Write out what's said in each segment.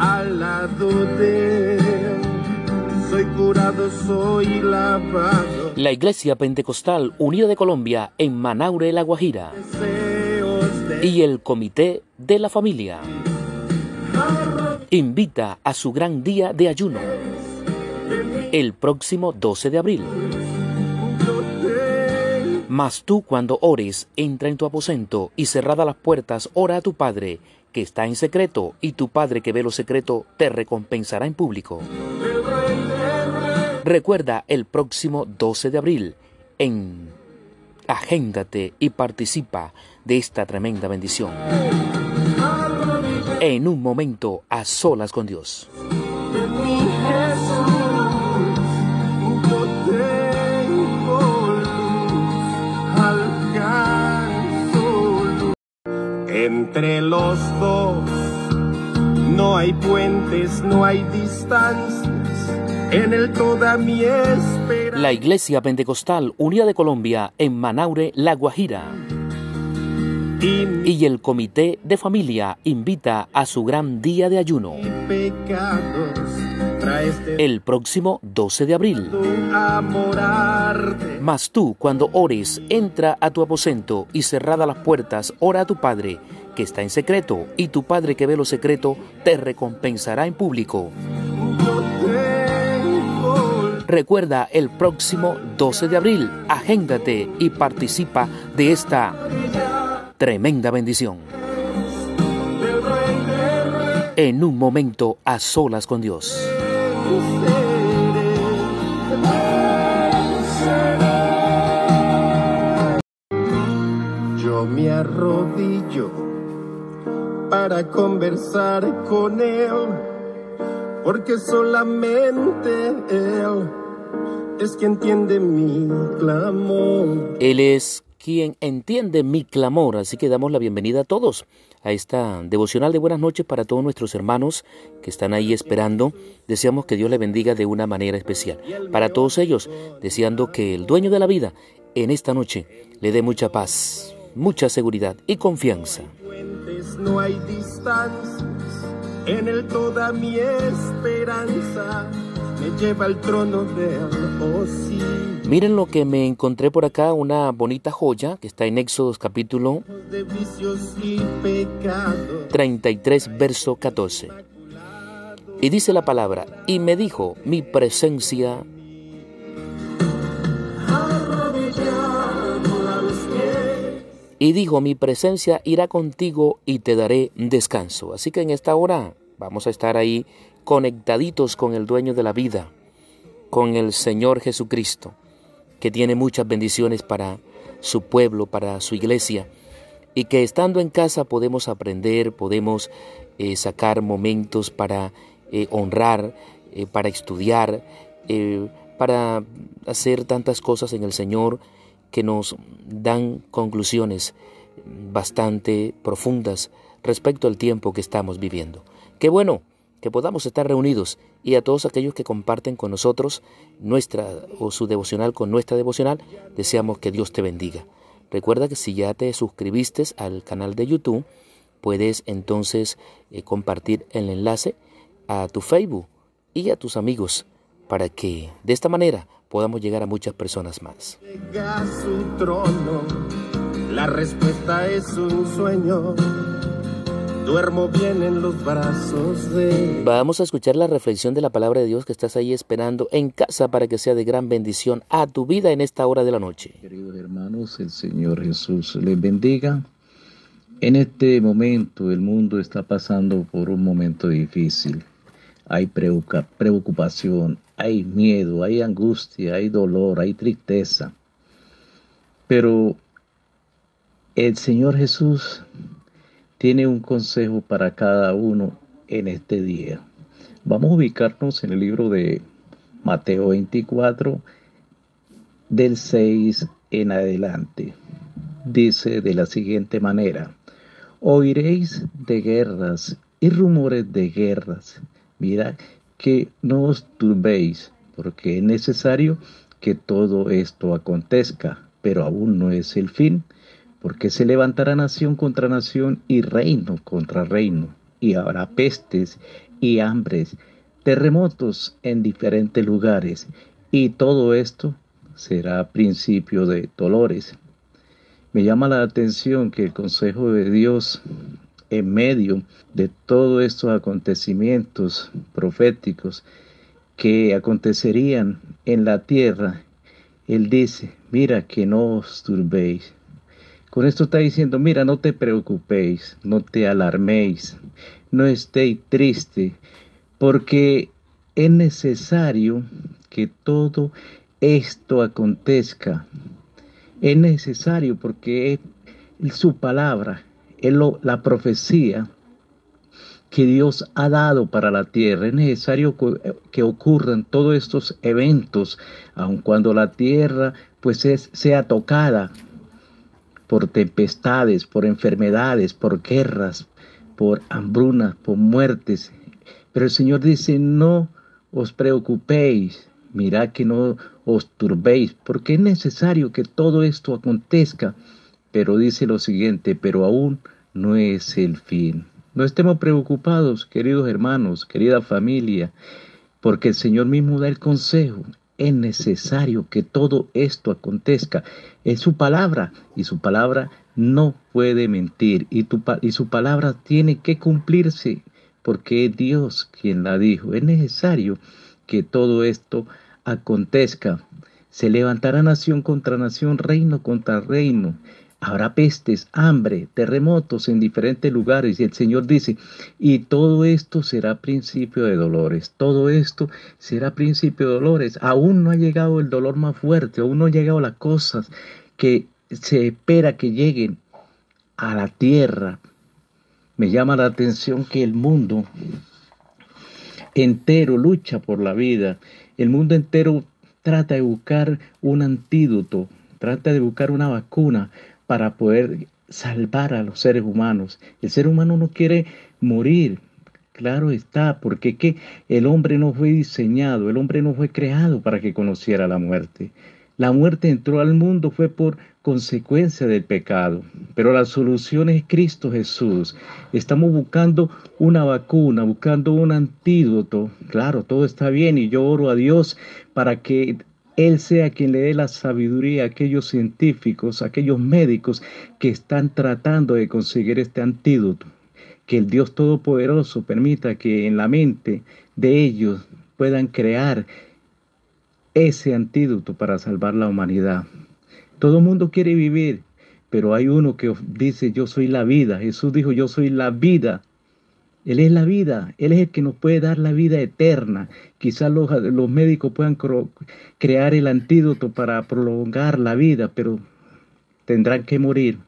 al lado de él. Soy curado, soy lavado. La Iglesia Pentecostal Unida de Colombia en Manaure, La Guajira. De Y el Comité de la Familia invita a su gran día de ayuno el próximo 12 de abril. Mas tú cuando ores, entra en tu aposento y cerrada las puertas, ora a tu Padre que está en secreto, y tu Padre que ve lo secreto te recompensará en público. Recuerda el próximo 12 de abril en Agéndate y participa de esta tremenda bendición. En un momento a solas con Dios. Entre los dos no hay puentes, no hay distancias. En él toda mi esperanza. La Iglesia Pentecostal Unida de Colombia en Manaure, La Guajira. y Y el Comité de Familia invita a su gran día de ayuno pecados el próximo 12 de abril. Mas tú, cuando ores, entra a tu aposento y cerrada las puertas, ora a tu Padre, que está en secreto, y tu Padre que ve lo secreto, te recompensará en público. Recuerda el próximo 12 de abril, agéndate y participa de esta tremenda bendición. En un momento a solas con Dios. Yo me arrodillo para conversar con Él, porque solamente Él es quien entiende mi clamor. Él es quien entiende mi clamor, así que damos la bienvenida a todos a esta devocional de buenas noches para todos nuestros hermanos que están ahí esperando. Deseamos que Dios le bendiga de una manera especial. Para todos ellos, deseando que el dueño de la vida en esta noche le dé mucha paz, mucha seguridad y confianza. No hay en toda mi esperanza me lleva al trono de oh sí. Miren lo que me encontré por acá, una bonita joya que está en Éxodos capítulo de vicios y pecados. 33, verso 14. Y dice la palabra, y me dijo, mi presencia Y dijo, mi presencia irá contigo y te daré descanso. Así que en esta hora vamos a estar ahí conectaditos con el dueño de la vida, con el Señor Jesucristo, que tiene muchas bendiciones para su pueblo, para su iglesia, y que estando en casa podemos aprender, podemos eh, sacar momentos para eh, honrar, eh, para estudiar, para hacer tantas cosas en el Señor que nos dan conclusiones bastante profundas respecto al tiempo que estamos viviendo. Qué bueno que podamos estar reunidos y a todos aquellos que comparten con nosotros nuestra o su devocional con nuestra devocional, deseamos que Dios te bendiga. Recuerda que si ya te suscribiste al canal de YouTube, puedes entonces eh, compartir el enlace a tu Facebook y a tus amigos para que de esta manera podamos llegar a muchas personas más. llega a su trono. La respuesta es un sueño. Duermo bien en los brazos de Vamos a escuchar la reflexión de la palabra de Dios que estás ahí esperando en casa para que sea de gran bendición a tu vida en esta hora de la noche. Queridos hermanos, el Señor Jesús les bendiga. En este momento el mundo está pasando por un momento difícil. Hay preocupa- preocupación, hay miedo, hay angustia, hay dolor, hay tristeza. Pero el Señor Jesús tiene un consejo para cada uno en este día. Vamos a ubicarnos en el libro de Mateo 24, del 6 en adelante. Dice de la siguiente manera, oiréis de guerras y rumores de guerras. Mira que no os turbéis, porque es necesario que todo esto acontezca, pero aún no es el fin, porque se levantará nación contra nación y reino contra reino, y habrá pestes y hambres, terremotos en diferentes lugares. Y todo esto será principio de dolores. Me llama la atención que el consejo de Dios en medio de todos estos acontecimientos proféticos que acontecerían en la tierra, Él dice, mira que no os turbéis. Con esto está diciendo, mira, no te preocupéis, no te alarméis, no estéis triste, porque es necesario que todo esto acontezca. Es necesario porque es su palabra, es la profecía que Dios ha dado para la tierra. Es necesario que ocurran todos estos eventos, aun cuando la tierra pues sea tocada por tempestades, por enfermedades, por guerras, por hambrunas, por muertes. Pero el Señor dice, no os preocupéis, mirad que no os turbéis, porque es necesario que todo esto acontezca. Pero dice lo siguiente, pero aún no es el fin. No estemos preocupados, queridos hermanos, querida familia, porque el Señor mismo da el consejo. Es necesario que todo esto acontezca. Es su palabra y su palabra no puede mentir y, y su palabra tiene que cumplirse porque es Dios quien la dijo. Es necesario que todo esto acontezca. Se levantará nación contra nación, reino contra reino. Habrá pestes, hambre, terremotos en diferentes lugares. Y el Señor dice, y todo esto será principio de dolores. Todo esto será principio de dolores. Aún no ha llegado el dolor más fuerte, aún no han llegado las cosas que se espera que lleguen a la tierra. Me llama la atención que el mundo entero lucha por la vida. El mundo entero trata de buscar un antídoto, trata de buscar una vacuna para poder salvar a los seres humanos. El ser humano no quiere morir, claro está, porque que el hombre no fue diseñado, el hombre no fue creado para que conociera la muerte. La muerte entró al mundo fue por consecuencia del pecado, pero la solución es Cristo Jesús. Estamos buscando una vacuna, buscando un antídoto. Claro, todo está bien y yo oro a Dios para que él sea quien le dé la sabiduría a aquellos científicos, a aquellos médicos que están tratando de conseguir este antídoto. Que el Dios Todopoderoso permita que en la mente de ellos puedan crear ese antídoto para salvar la humanidad. Todo el mundo quiere vivir, pero hay uno que dice yo soy la vida. Jesús dijo yo soy la vida él es la vida, Él es el que nos puede dar la vida eterna. Quizás los, médicos puedan crear el antídoto para prolongar la vida, pero tendrán que morir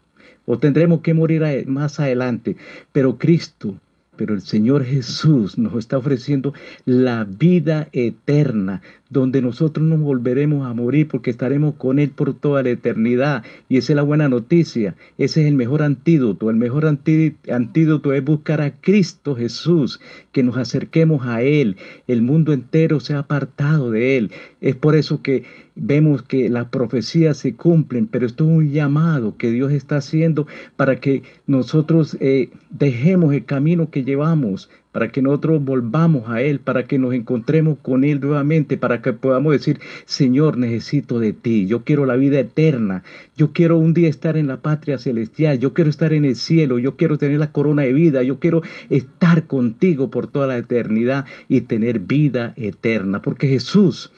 o tendremos que morir más adelante. Pero Cristo pero el Señor Jesús nos está ofreciendo la vida eterna, donde nosotros nos volveremos a morir porque estaremos con Él por toda la eternidad. Y esa es la buena noticia, ese es el mejor antídoto. El mejor antídoto es buscar a Cristo Jesús, que nos acerquemos a Él. El mundo entero se ha apartado de Él. Es por eso que vemos que las profecías se cumplen, pero esto es un llamado que Dios está haciendo para que nosotros eh, dejemos el camino que llevamos, para que nosotros volvamos a Él, para que nos encontremos con Él nuevamente, para que podamos decir, Señor, necesito de ti, yo quiero la vida eterna, yo quiero un día estar en la patria celestial, yo quiero estar en el cielo, yo quiero tener la corona de vida, yo quiero estar contigo por toda la eternidad y tener vida eterna, porque Jesús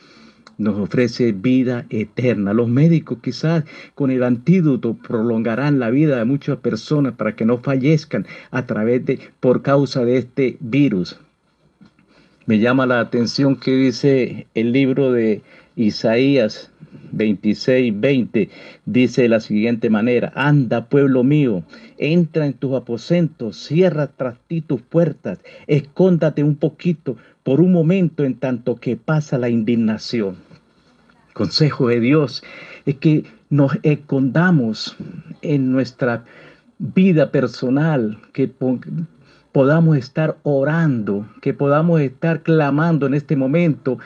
nos ofrece vida eterna. Los médicos quizás con el antídoto prolongarán la vida de muchas personas para que no fallezcan a través de por causa de este virus. Me llama la atención que dice el libro de Isaías 26, 20, dice de la siguiente manera, anda pueblo mío, entra en tus aposentos, cierra tras ti tus puertas, escóndate un poquito por un momento en tanto que pasa la indignación. Consejo de Dios es que nos escondamos en nuestra vida personal, que podamos estar orando, que podamos estar clamando en este momento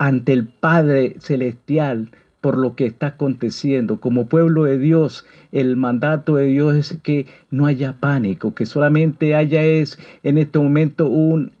ante el Padre Celestial por lo que está aconteciendo. Como pueblo de Dios, el mandato de Dios es que no haya pánico, que solamente haya es en este momento un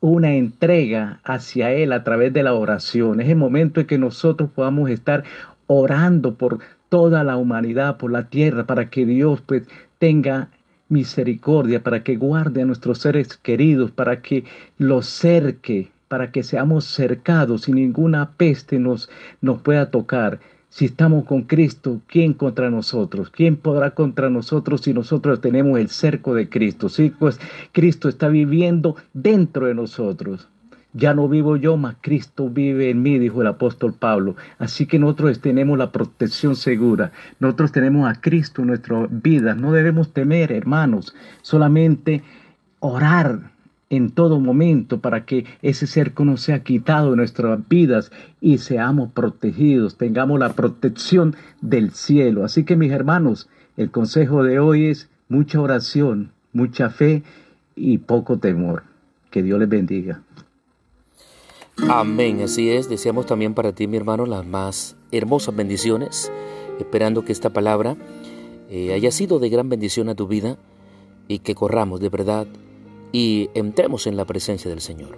una entrega hacia Él a través de la oración. Es el momento en que nosotros podamos estar orando por toda la humanidad, por la tierra, para que Dios pues tenga misericordia, para que guarde a nuestros seres queridos, para que los cerque, para que seamos cercados y ninguna peste nos, nos pueda tocar. Si estamos con Cristo, ¿quién contra nosotros? ¿Quién podrá contra nosotros si nosotros tenemos el cerco de Cristo? Sí, pues Cristo está viviendo dentro de nosotros. Ya no vivo yo, mas Cristo vive en mí, dijo el apóstol Pablo. Así que nosotros tenemos la protección segura. Nosotros tenemos a Cristo en nuestras vidas. No debemos temer, hermanos, solamente orar en todo momento para que ese cerco no sea quitado de nuestras vidas y seamos protegidos, tengamos la protección del cielo. Así que mis hermanos, el consejo de hoy es mucha oración, mucha fe y poco temor. Que Dios les bendiga. Amén, así es. Deseamos también para ti, mi hermano, las más hermosas bendiciones, esperando que esta palabra eh, haya sido de gran bendición a tu vida y que corramos de verdad y entremos en la presencia del Señor.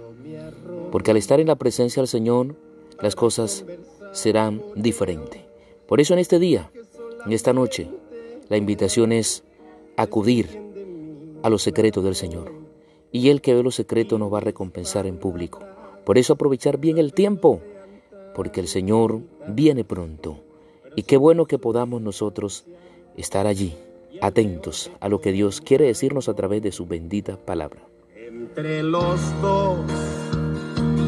Porque al estar en la presencia del Señor, las cosas serán diferentes. Por eso en este día, en esta noche, la invitación es acudir a los secretos del Señor. Y el que ve los secretos nos va a recompensar en público. Por eso aprovechar bien el tiempo, porque el Señor viene pronto. Y qué bueno que podamos nosotros estar allí atentos a lo que Dios quiere decirnos a través de su bendita palabra. Entre los dos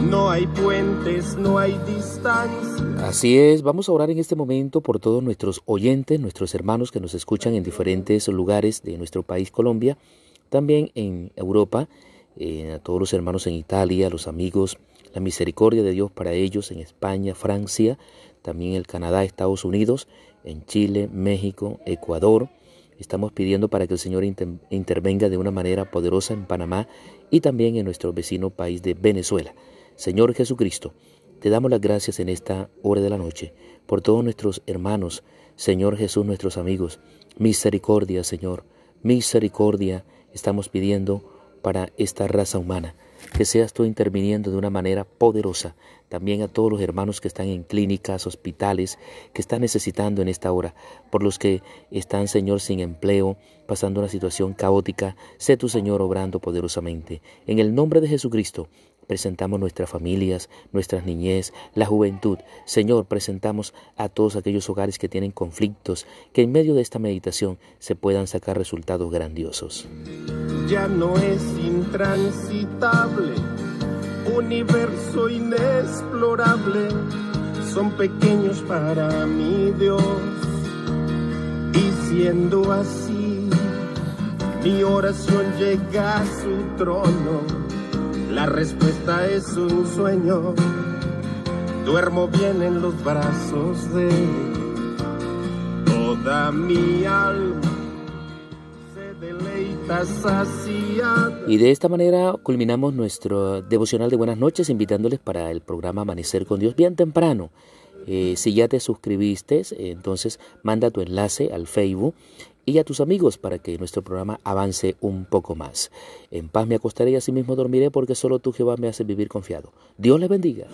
no hay puentes, no hay distancia. Así es, vamos a orar en este momento por todos nuestros oyentes, nuestros hermanos que nos escuchan en diferentes lugares de nuestro país Colombia, también en Europa, a todos los hermanos en Italia, los amigos, la misericordia de Dios para ellos en España, Francia, también el Canadá, Estados Unidos, en Chile, México, Ecuador, Estamos pidiendo para que el Señor intervenga de una manera poderosa en Panamá y también en nuestro vecino país de Venezuela. Señor Jesucristo, te damos las gracias en esta hora de la noche por todos nuestros hermanos, Señor Jesús, nuestros amigos. Misericordia, Señor, misericordia estamos pidiendo para esta raza humana que seas tú interviniendo de una manera poderosa también a todos los hermanos que están en clínicas, hospitales, que están necesitando en esta hora, por los que están, Señor, sin empleo, pasando una situación caótica, sé tu, Señor, obrando poderosamente. En el nombre de Jesucristo, presentamos nuestras familias, nuestras niñez, la juventud. Señor, presentamos a todos aquellos hogares que tienen conflictos, que en medio de esta meditación se puedan sacar resultados grandiosos. Ya no es intransitable, universo inexplorable, son pequeños para mi Dios. Y siendo así, mi oración llega a su trono la respuesta es un sueño. Duermo bien en los brazos de toda mi alma. Y de esta manera culminamos nuestro devocional de buenas noches, invitándoles para el programa Amanecer con Dios bien temprano. Eh, si ya te suscribiste, entonces manda tu enlace al Facebook y a tus amigos para que nuestro programa avance un poco más. En paz me acostaré y asimismo dormiré porque solo tú Jehová me hace vivir confiado. Dios les bendiga.